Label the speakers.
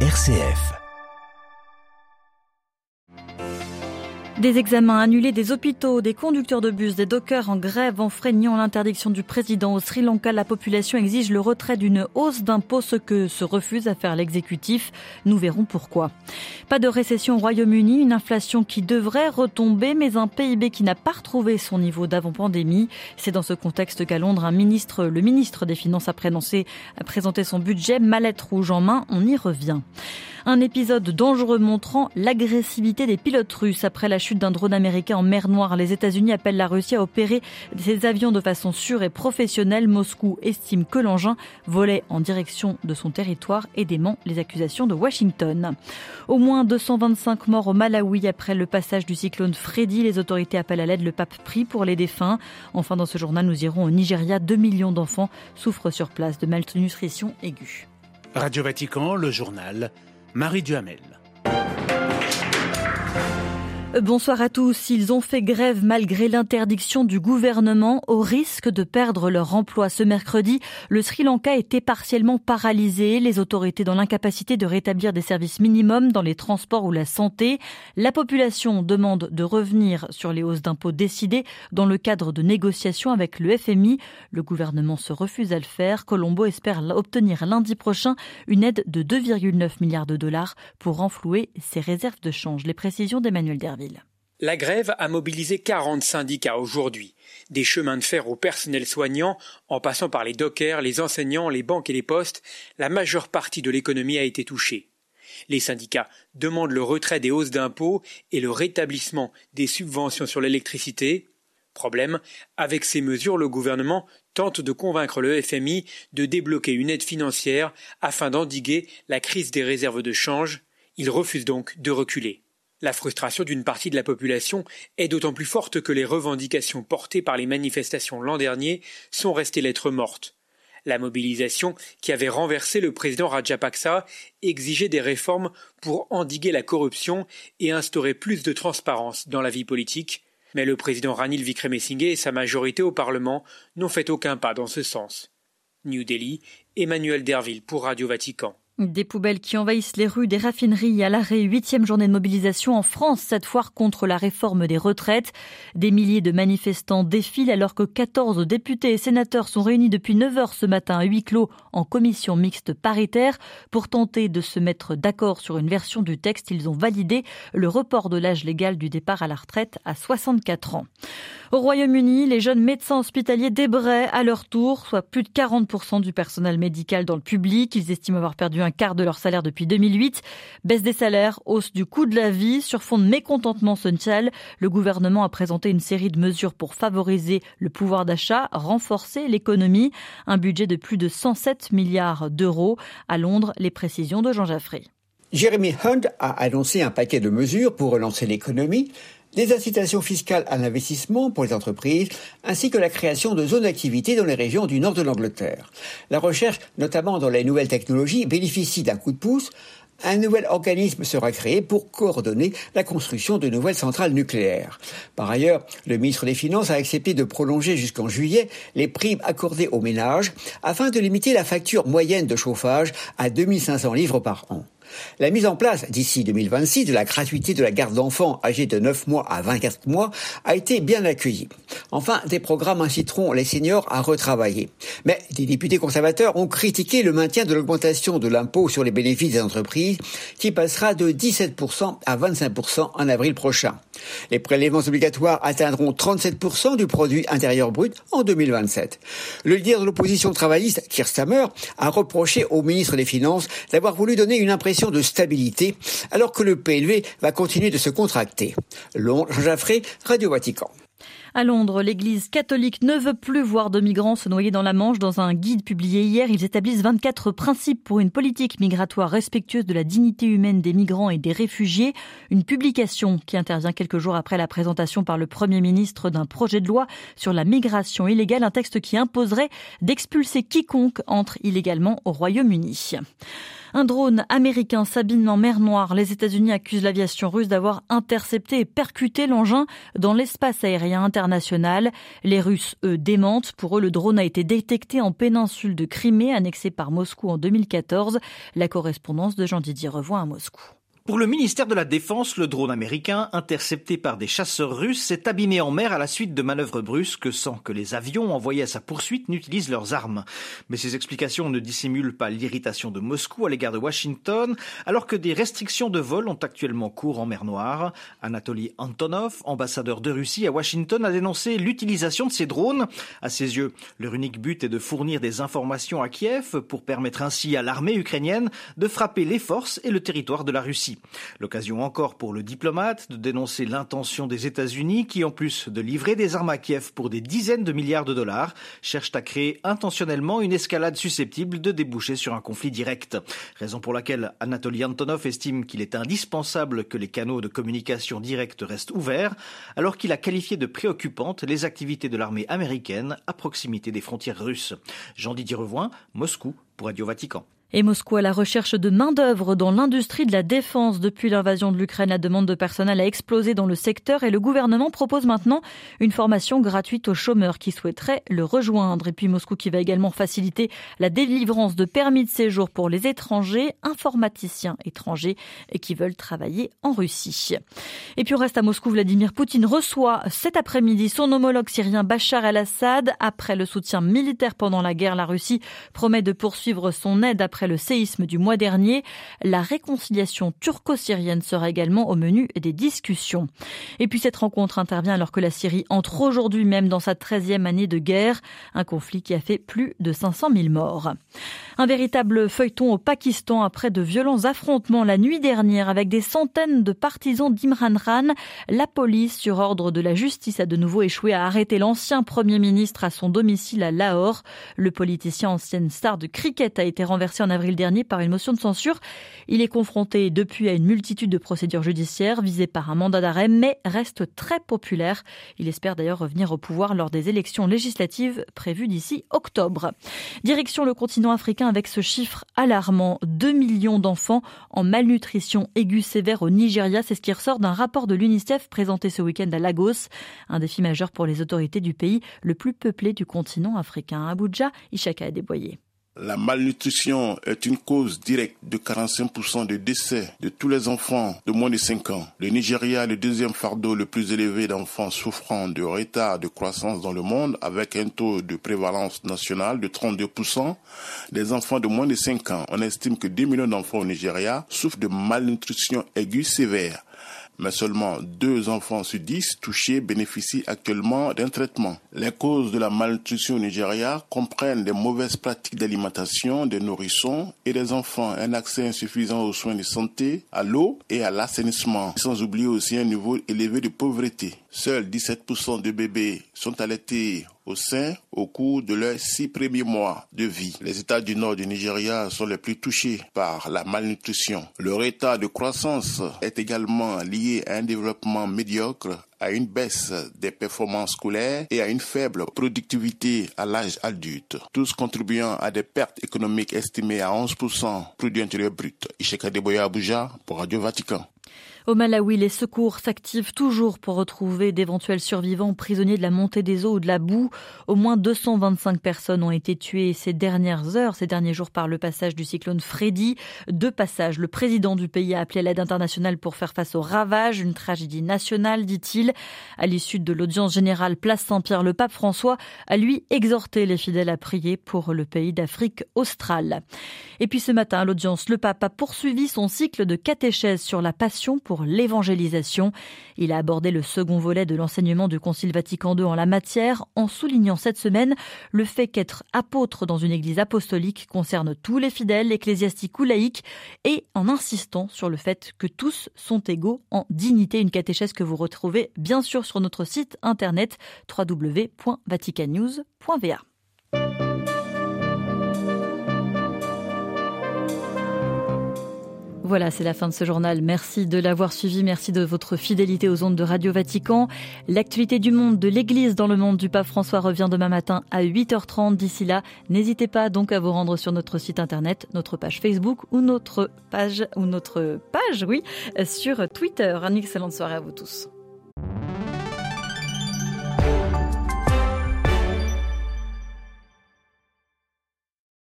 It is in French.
Speaker 1: RCF.
Speaker 2: Des examens annulés des hôpitaux, des conducteurs de bus, des dockers en grève enfreignant l'interdiction du président au Sri Lanka. La population exige le retrait d'une hausse d'impôts, ce que se refuse à faire l'exécutif. Nous verrons pourquoi. Pas de récession au Royaume-Uni, une inflation qui devrait retomber, mais un PIB qui n'a pas retrouvé son niveau d'avant-pandémie. C'est dans ce contexte qu'à Londres, un ministre, le ministre des Finances a présenté son budget, mallette rouge en main. On y revient. Un épisode dangereux montrant l'agressivité des pilotes russes après la chute d'un drone américain en mer Noire. Les États-Unis appellent la Russie à opérer ses avions de façon sûre et professionnelle. Moscou estime que l'engin volait en direction de son territoire et dément les accusations de Washington. Au moins 225 morts au Malawi après le passage du cyclone Freddy. Les autorités appellent à l'aide le pape prie pour les défunts. Enfin, dans ce journal, nous irons au Nigeria. 2 millions d'enfants souffrent sur place de malnutrition aiguë.
Speaker 3: Radio Vatican, le journal Marie Duhamel.
Speaker 2: Bonsoir à tous. Ils ont fait grève malgré l'interdiction du gouvernement au risque de perdre leur emploi. Ce mercredi, le Sri Lanka était partiellement paralysé, les autorités dans l'incapacité de rétablir des services minimums dans les transports ou la santé. La population demande de revenir sur les hausses d'impôts décidées dans le cadre de négociations avec le FMI. Le gouvernement se refuse à le faire. Colombo espère obtenir lundi prochain une aide de 2,9 milliards de dollars pour renflouer ses réserves de change. Les précisions d'Emmanuel Derville.
Speaker 4: La grève a mobilisé 40 syndicats aujourd'hui. Des chemins de fer au personnel soignant, en passant par les dockers, les enseignants, les banques et les postes, la majeure partie de l'économie a été touchée. Les syndicats demandent le retrait des hausses d'impôts et le rétablissement des subventions sur l'électricité. Problème, avec ces mesures, le gouvernement tente de convaincre le FMI de débloquer une aide financière afin d'endiguer la crise des réserves de change. Il refuse donc de reculer. La frustration d'une partie de la population est d'autant plus forte que les revendications portées par les manifestations l'an dernier sont restées lettres mortes. La mobilisation, qui avait renversé le président Rajapaksa, exigeait des réformes pour endiguer la corruption et instaurer plus de transparence dans la vie politique. Mais le président Ranil Vikremesinghe et sa majorité au Parlement n'ont fait aucun pas dans ce sens. New Delhi, Emmanuel Derville pour Radio Vatican.
Speaker 2: Des poubelles qui envahissent les rues des raffineries à l'arrêt, huitième journée de mobilisation en France, cette fois contre la réforme des retraites. Des milliers de manifestants défilent alors que 14 députés et sénateurs sont réunis depuis 9 heures ce matin à huis clos en commission mixte paritaire pour tenter de se mettre d'accord sur une version du texte. Ils ont validé le report de l'âge légal du départ à la retraite à 64 ans. Au Royaume-Uni, les jeunes médecins hospitaliers débraient à leur tour, soit plus de 40% du personnel médical dans le public. Ils estiment avoir perdu un quart de leur salaire depuis 2008. Baisse des salaires, hausse du coût de la vie, sur fond de mécontentement social. Le gouvernement a présenté une série de mesures pour favoriser le pouvoir d'achat, renforcer l'économie. Un budget de plus de 107 milliards d'euros. À Londres, les précisions de Jean Jaffré.
Speaker 5: Jeremy Hunt a annoncé un paquet de mesures pour relancer l'économie, des incitations fiscales à l'investissement pour les entreprises, ainsi que la création de zones d'activité dans les régions du nord de l'Angleterre. La recherche, notamment dans les nouvelles technologies, bénéficie d'un coup de pouce. Un nouvel organisme sera créé pour coordonner la construction de nouvelles centrales nucléaires. Par ailleurs, le ministre des Finances a accepté de prolonger jusqu'en juillet les primes accordées aux ménages afin de limiter la facture moyenne de chauffage à 2500 livres par an. La mise en place d'ici 2026 de la gratuité de la garde d'enfants âgés de 9 mois à 24 mois a été bien accueillie. Enfin, des programmes inciteront les seniors à retravailler. Mais des députés conservateurs ont critiqué le maintien de l'augmentation de l'impôt sur les bénéfices des entreprises qui passera de 17% à 25% en avril prochain. Les prélèvements obligatoires atteindront 37% du produit intérieur brut en 2027. Le leader de l'opposition travailliste, Keir Stammer, a reproché au ministre des Finances d'avoir voulu donner une impression de stabilité alors que le PLV va continuer de se contracter. Londres, Jean Jaffré, Radio Vatican.
Speaker 2: À Londres, l'Église catholique ne veut plus voir de migrants se noyer dans la Manche. Dans un guide publié hier, ils établissent 24 principes pour une politique migratoire respectueuse de la dignité humaine des migrants et des réfugiés. Une publication qui intervient quelques jours après la présentation par le Premier ministre d'un projet de loi sur la migration illégale, un texte qui imposerait d'expulser quiconque entre illégalement au Royaume-Uni. Un drone américain s'abîme en mer Noire. Les États-Unis accusent l'aviation russe d'avoir intercepté et percuté l'engin dans l'espace aérien international. Les Russes, eux, démentent. Pour eux, le drone a été détecté en péninsule de Crimée, annexée par Moscou en 2014. La correspondance de Jean-Didier Revoit à Moscou.
Speaker 1: Pour le ministère de la Défense, le drone américain, intercepté par des chasseurs russes, s'est abîmé en mer à la suite de manœuvres brusques sans que les avions envoyés à sa poursuite n'utilisent leurs armes. Mais ces explications ne dissimulent pas l'irritation de Moscou à l'égard de Washington, alors que des restrictions de vol ont actuellement cours en mer Noire. Anatoly Antonov, ambassadeur de Russie à Washington, a dénoncé l'utilisation de ces drones. À ses yeux, leur unique but est de fournir des informations à Kiev pour permettre ainsi à l'armée ukrainienne de frapper les forces et le territoire de la Russie. L'occasion encore pour le diplomate de dénoncer l'intention des États-Unis qui, en plus de livrer des armes à Kiev pour des dizaines de milliards de dollars, cherchent à créer intentionnellement une escalade susceptible de déboucher sur un conflit direct. Raison pour laquelle Anatoly Antonov estime qu'il est indispensable que les canaux de communication directe restent ouverts, alors qu'il a qualifié de préoccupantes les activités de l'armée américaine à proximité des frontières russes. Jean-Didier Revoin, Moscou, pour Radio Vatican.
Speaker 2: Et Moscou à la recherche de main-d'œuvre dans l'industrie de la défense. Depuis l'invasion de l'Ukraine, la demande de personnel a explosé dans le secteur et le gouvernement propose maintenant une formation gratuite aux chômeurs qui souhaiteraient le rejoindre. Et puis Moscou qui va également faciliter la délivrance de permis de séjour pour les étrangers, informaticiens étrangers qui veulent travailler en Russie. Et puis au reste à Moscou, Vladimir Poutine reçoit cet après-midi son homologue syrien Bachar el-Assad. Après le soutien militaire pendant la guerre, la Russie promet de poursuivre son aide après le séisme du mois dernier. La réconciliation turco-syrienne sera également au menu des discussions. Et puis cette rencontre intervient alors que la Syrie entre aujourd'hui même dans sa 13e année de guerre, un conflit qui a fait plus de 500 000 morts. Un véritable feuilleton au Pakistan après de violents affrontements la nuit dernière avec des centaines de partisans d'Imran Khan. La police, sur ordre de la justice, a de nouveau échoué à arrêter l'ancien Premier ministre à son domicile à Lahore. Le politicien ancienne star de cricket a été renversé en avril dernier par une motion de censure. Il est confronté depuis à une multitude de procédures judiciaires visées par un mandat d'arrêt, mais reste très populaire. Il espère d'ailleurs revenir au pouvoir lors des élections législatives prévues d'ici octobre. Direction le continent africain avec ce chiffre alarmant. 2 millions d'enfants en malnutrition aiguë sévère au Nigeria. C'est ce qui ressort d'un rapport de l'UNICEF présenté ce week-end à Lagos. Un défi majeur pour les autorités du pays le plus peuplé du continent africain. Abuja, Ishaka a déboyé.
Speaker 6: La malnutrition est une cause directe de 45% de décès de tous les enfants de moins de 5 ans. Le Nigeria est le deuxième fardeau le plus élevé d'enfants souffrant de retard de croissance dans le monde avec un taux de prévalence nationale de 32%. des enfants de moins de 5 ans, on estime que 2 millions d'enfants au Nigeria souffrent de malnutrition aiguë sévère mais seulement deux enfants sur dix touchés bénéficient actuellement d'un traitement. Les causes de la malnutrition au Nigeria comprennent des mauvaises pratiques d'alimentation des nourrissons et des enfants, un accès insuffisant aux soins de santé, à l'eau et à l'assainissement, sans oublier aussi un niveau élevé de pauvreté. Seuls 17% de bébés sont allaités au sein au cours de leurs six premiers mois de vie. Les États du nord du Nigeria sont les plus touchés par la malnutrition. Leur état de croissance est également lié à un développement médiocre à une baisse des performances scolaires et à une faible productivité à l'âge adulte, tous contribuant à des pertes économiques estimées à 11% produit intérieur brut. Deboya Abuja pour Radio Vatican.
Speaker 2: Au Malawi, les secours s'activent toujours pour retrouver d'éventuels survivants prisonniers de la montée des eaux ou de la boue. Au moins 225 personnes ont été tuées ces dernières heures, ces derniers jours par le passage du cyclone Freddy. Deux passages. Le président du pays a appelé l'aide internationale pour faire face aux ravages, une tragédie nationale, dit-il. À l'issue de l'audience générale Place Saint-Pierre, le pape François a lui exhorté les fidèles à prier pour le pays d'Afrique australe. Et puis ce matin, à l'audience, le pape a poursuivi son cycle de catéchèse sur la passion l'évangélisation. Il a abordé le second volet de l'enseignement du Concile Vatican II en la matière en soulignant cette semaine le fait qu'être apôtre dans une église apostolique concerne tous les fidèles, ecclésiastiques ou laïcs et en insistant sur le fait que tous sont égaux en dignité. Une catéchèse que vous retrouvez bien sûr sur notre site internet www.vaticannews.va. Voilà, c'est la fin de ce journal. Merci de l'avoir suivi. Merci de votre fidélité aux ondes de Radio Vatican. L'actualité du monde de l'Église dans le monde du pape François revient demain matin à 8h30. D'ici là, n'hésitez pas donc à vous rendre sur notre site internet, notre page Facebook ou notre page, ou notre page, oui, sur Twitter. Une excellente soirée à vous tous.